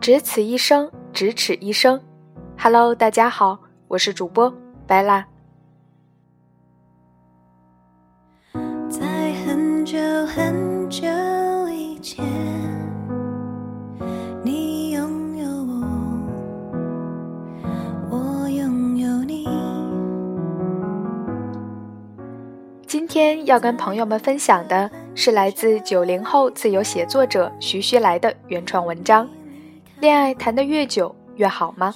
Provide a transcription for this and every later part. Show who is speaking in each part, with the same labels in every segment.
Speaker 1: 只此一生，咫尺一生。Hello，大家好，我是主播白蜡。在很久很久以前，你拥有我，我拥有你。今天要跟朋友们分享的是来自九零后自由写作者徐徐来的原创文章。恋爱谈得越久越好吗？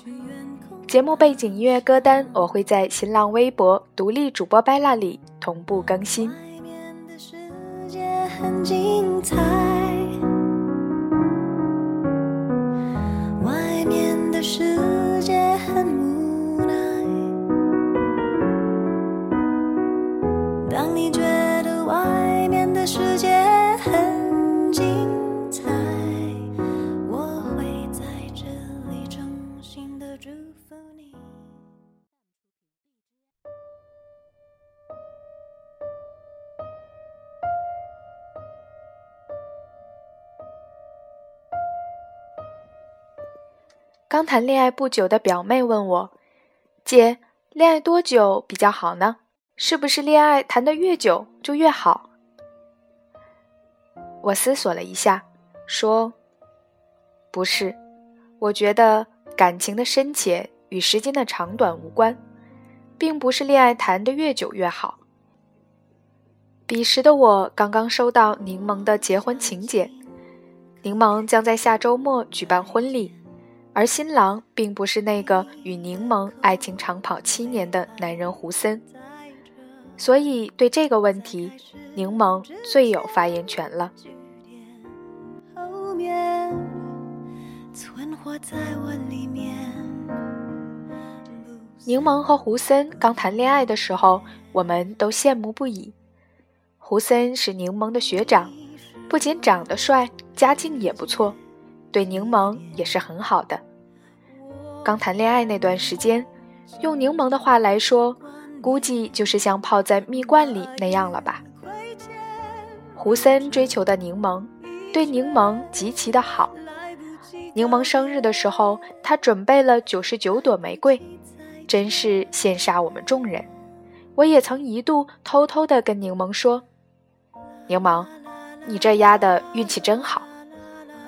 Speaker 1: 节目背景音乐歌单我会在新浪微博独立主播 Bella 里同步更新。外面的世界很精彩外面的世界很刚谈恋爱不久的表妹问我：“姐，恋爱多久比较好呢？是不是恋爱谈得越久就越好？”我思索了一下，说：“不是，我觉得感情的深浅与时间的长短无关，并不是恋爱谈得越久越好。”彼时的我刚刚收到柠檬的结婚请柬，柠檬将在下周末举办婚礼。而新郎并不是那个与柠檬爱情长跑七年的男人胡森，所以对这个问题，柠檬最有发言权了。柠檬和胡森刚谈恋爱的时候，我们都羡慕不已。胡森是柠檬的学长，不仅长得帅，家境也不错。对柠檬也是很好的。刚谈恋爱那段时间，用柠檬的话来说，估计就是像泡在蜜罐里那样了吧。胡森追求的柠檬，对柠檬极其的好。柠檬生日的时候，他准备了九十九朵玫瑰，真是羡煞我们众人。我也曾一度偷偷的跟柠檬说：“柠檬，你这丫的运气真好。”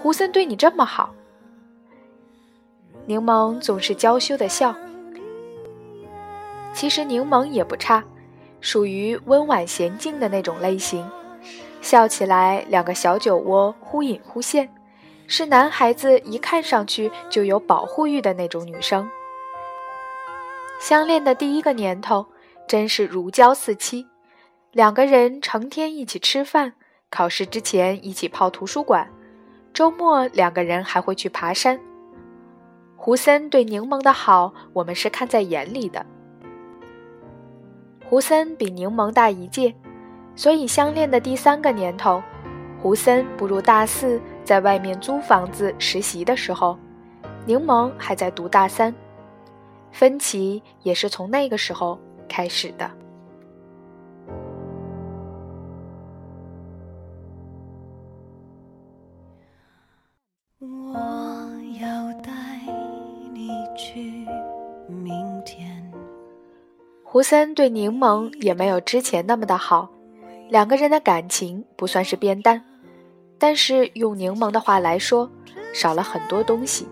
Speaker 1: 胡森对你这么好，柠檬总是娇羞的笑。其实柠檬也不差，属于温婉娴静的那种类型，笑起来两个小酒窝忽隐忽现，是男孩子一看上去就有保护欲的那种女生。相恋的第一个年头，真是如胶似漆，两个人成天一起吃饭，考试之前一起泡图书馆。周末两个人还会去爬山。胡森对柠檬的好，我们是看在眼里的。胡森比柠檬大一届，所以相恋的第三个年头，胡森步入大四，在外面租房子实习的时候，柠檬还在读大三，分歧也是从那个时候开始的。胡森对柠檬也没有之前那么的好，两个人的感情不算是变淡，但是用柠檬的话来说，少了很多东西，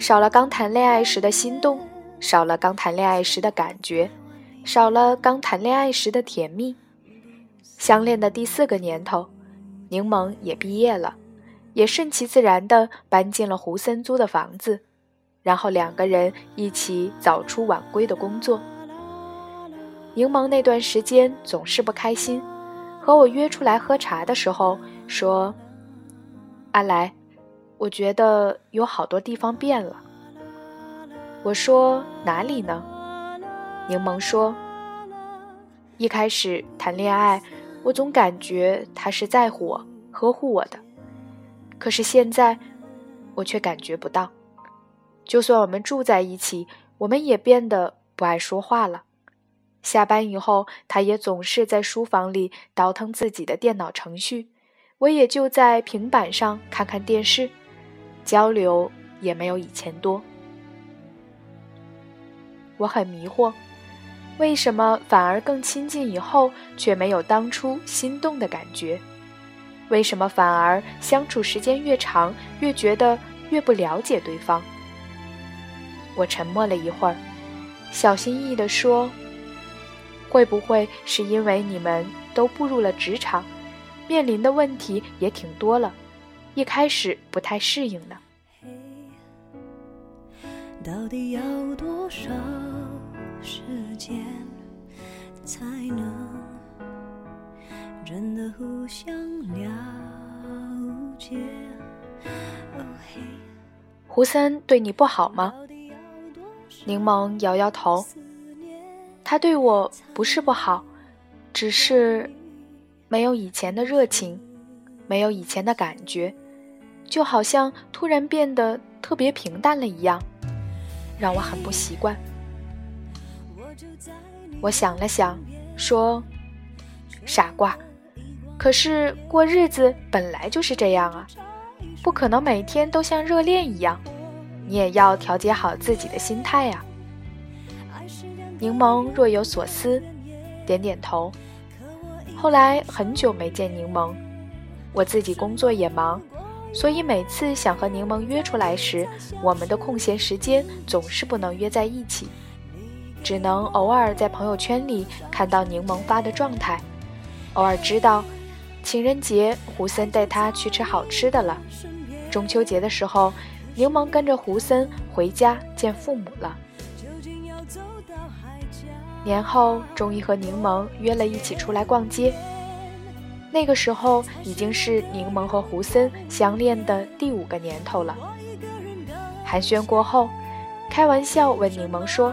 Speaker 1: 少了刚谈恋爱时的心动，少了刚谈恋爱时的感觉，少了刚谈恋爱时的甜蜜。相恋的第四个年头，柠檬也毕业了，也顺其自然地搬进了胡森租的房子，然后两个人一起早出晚归的工作。柠檬那段时间总是不开心，和我约出来喝茶的时候说：“阿来，我觉得有好多地方变了。”我说：“哪里呢？”柠檬说：“一开始谈恋爱，我总感觉他是在乎我、呵护我的，可是现在，我却感觉不到。就算我们住在一起，我们也变得不爱说话了。”下班以后，他也总是在书房里倒腾自己的电脑程序，我也就在平板上看看电视，交流也没有以前多。我很迷惑，为什么反而更亲近以后，却没有当初心动的感觉？为什么反而相处时间越长，越觉得越不了解对方？我沉默了一会儿，小心翼翼地说：“会不会是因为你们都步入了职场，面临的问题也挺多了，一开始不太适应呢？”到底要多少时间才能真的互相了解？胡森对你不好吗？柠檬摇摇头，他对我不是不好，只是没有以前的热情，没有以前的感觉，就好像突然变得特别平淡了一样，让我很不习惯。我想了想，说：“傻瓜，可是过日子本来就是这样啊，不可能每天都像热恋一样。”你也要调节好自己的心态呀。柠檬若有所思，点点头。后来很久没见柠檬，我自己工作也忙，所以每次想和柠檬约出来时，我们的空闲时间总是不能约在一起，只能偶尔在朋友圈里看到柠檬发的状态，偶尔知道情人节胡森带他去吃好吃的了，中秋节的时候。柠檬跟着胡森回家见父母了。年后，终于和柠檬约了一起出来逛街。那个时候，已经是柠檬和胡森相恋的第五个年头了。寒暄过后，开玩笑问柠檬说：“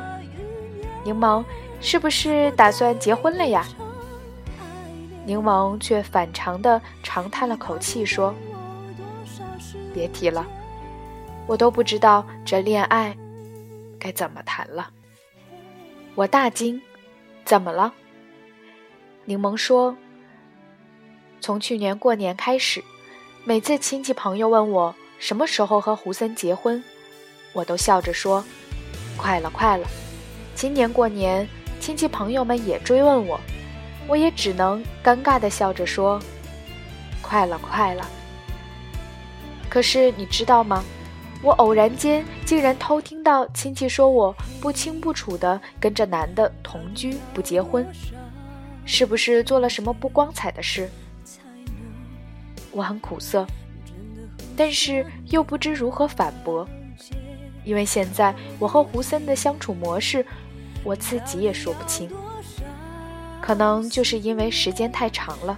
Speaker 1: 柠檬，是不是打算结婚了呀？”柠檬却反常的长叹了口气说：“别提了。”我都不知道这恋爱该怎么谈了。我大惊，怎么了？柠檬说：“从去年过年开始，每次亲戚朋友问我什么时候和胡森结婚，我都笑着说：快了，快了。今年过年，亲戚朋友们也追问我，我也只能尴尬的笑着说：快了，快了。可是你知道吗？”我偶然间竟然偷听到亲戚说我不清不楚的跟着男的同居不结婚，是不是做了什么不光彩的事？我很苦涩，但是又不知如何反驳，因为现在我和胡森的相处模式，我自己也说不清。可能就是因为时间太长了，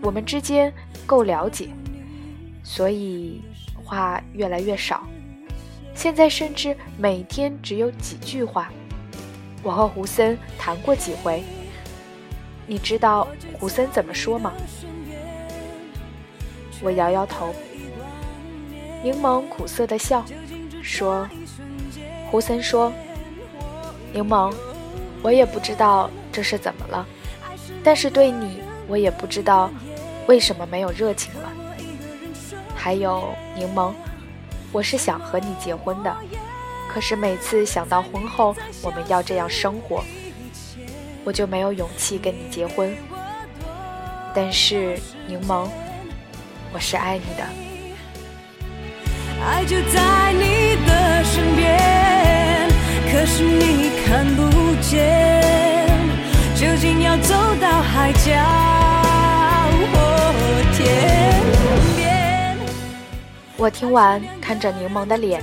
Speaker 1: 我们之间够了解，所以话越来越少。现在甚至每天只有几句话。我和胡森谈过几回，你知道胡森怎么说吗？我摇摇头。柠檬苦涩的笑，说：“胡森说，柠檬，我也不知道这是怎么了，但是对你，我也不知道为什么没有热情了。还有柠檬。”我是想和你结婚的，可是每次想到婚后我们要这样生活，我就没有勇气跟你结婚。但是柠檬，我是爱你的。爱就在你的身边，可是你看不见，究竟要走到海角。我听完，看着柠檬的脸，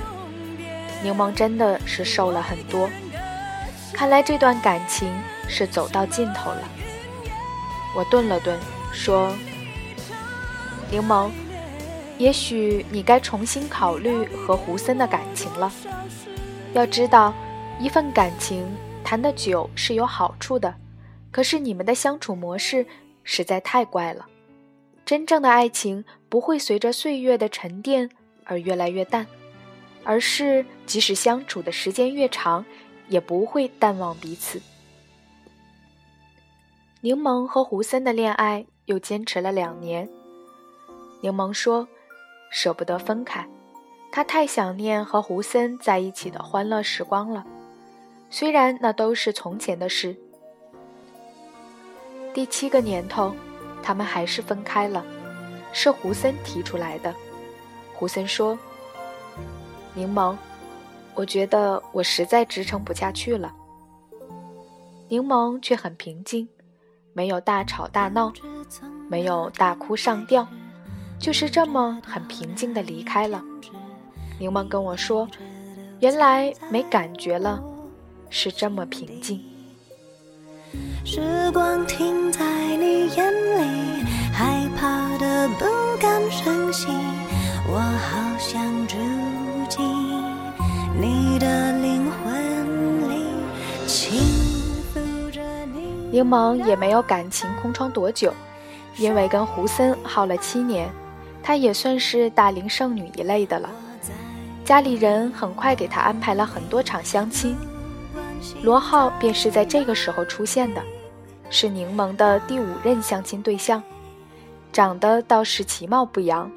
Speaker 1: 柠檬真的是瘦了很多。看来这段感情是走到尽头了。我顿了顿，说：“柠檬，也许你该重新考虑和胡森的感情了。要知道，一份感情谈得久是有好处的，可是你们的相处模式实在太怪了。”真正的爱情不会随着岁月的沉淀而越来越淡，而是即使相处的时间越长，也不会淡忘彼此。柠檬和胡森的恋爱又坚持了两年。柠檬说：“舍不得分开，他太想念和胡森在一起的欢乐时光了，虽然那都是从前的事。第七个年头，他们还是分开了，是胡森提出来的。胡森说：“柠檬，我觉得我实在支撑不下去了。”柠檬却很平静，没有大吵大闹，没有大哭上吊，就是这么很平静的离开了。柠檬跟我说：“原来没感觉了，是这么平静。”时光停在你眼里，害怕的不敢声息。我好想住进你的灵魂里，轻抚着你。柠檬也没有感情空窗多久，因为跟胡森耗了七年，她也算是大龄剩女一类的了。家里人很快给她安排了很多场相亲，罗浩便是在这个时候出现的。是柠檬的第五任相亲对象，长得倒是其貌不扬，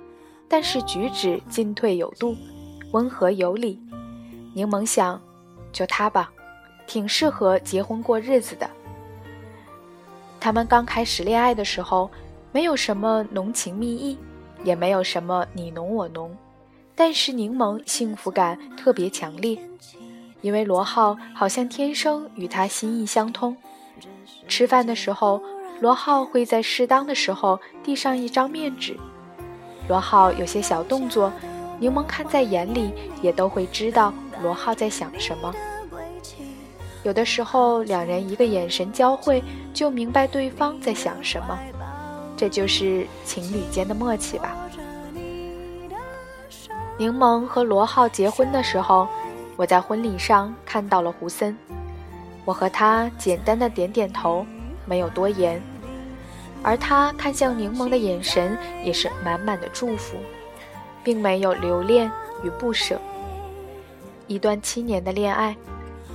Speaker 1: 但是举止进退有度，温和有礼。柠檬想，就他吧，挺适合结婚过日子的。他们刚开始恋爱的时候，没有什么浓情蜜意，也没有什么你侬我侬，但是柠檬幸福感特别强烈，因为罗浩好像天生与他心意相通。吃饭的时候，罗浩会在适当的时候递上一张面纸。罗浩有些小动作，柠檬看在眼里，也都会知道罗浩在想什么。有的时候，两人一个眼神交汇，就明白对方在想什么，这就是情侣间的默契吧。柠檬和罗浩结婚的时候，我在婚礼上看到了胡森。我和他简单的点点头，没有多言，而他看向柠檬的眼神也是满满的祝福，并没有留恋与不舍。一段七年的恋爱，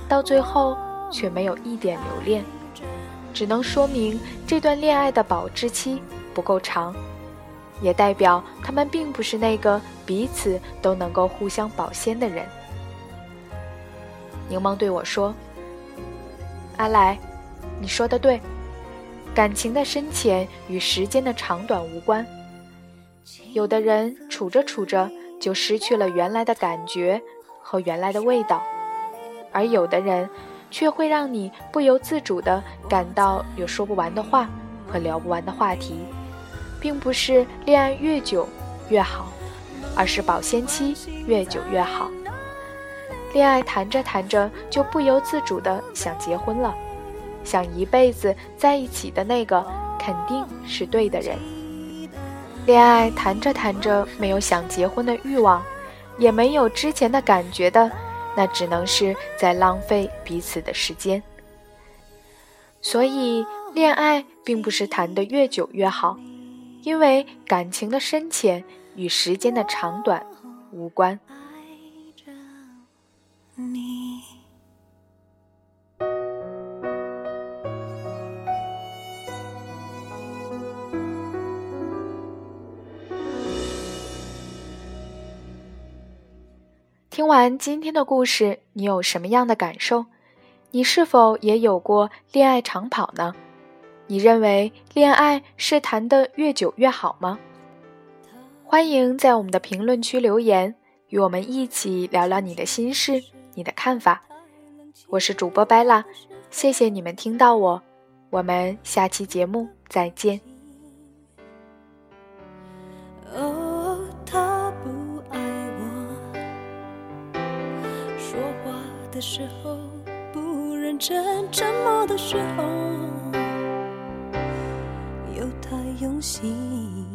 Speaker 1: 到最后却没有一点留恋，只能说明这段恋爱的保质期不够长，也代表他们并不是那个彼此都能够互相保鲜的人。柠檬对我说。阿来，你说的对，感情的深浅与时间的长短无关。有的人处着处着就失去了原来的感觉和原来的味道，而有的人却会让你不由自主地感到有说不完的话和聊不完的话题，并不是恋爱越久越好，而是保鲜期越久越好。恋爱谈着谈着就不由自主的想结婚了，想一辈子在一起的那个肯定是对的人。恋爱谈着谈着没有想结婚的欲望，也没有之前的感觉的，那只能是在浪费彼此的时间。所以，恋爱并不是谈得越久越好，因为感情的深浅与时间的长短无关。你听完今天的故事，你有什么样的感受？你是否也有过恋爱长跑呢？你认为恋爱是谈的越久越好吗？欢迎在我们的评论区留言，与我们一起聊聊你的心事。你的看法，我是主播白拉，谢谢你们听到我，我们下期节目再见。哦，他不爱我，说话的时候不认真，沉默的时候又太用心。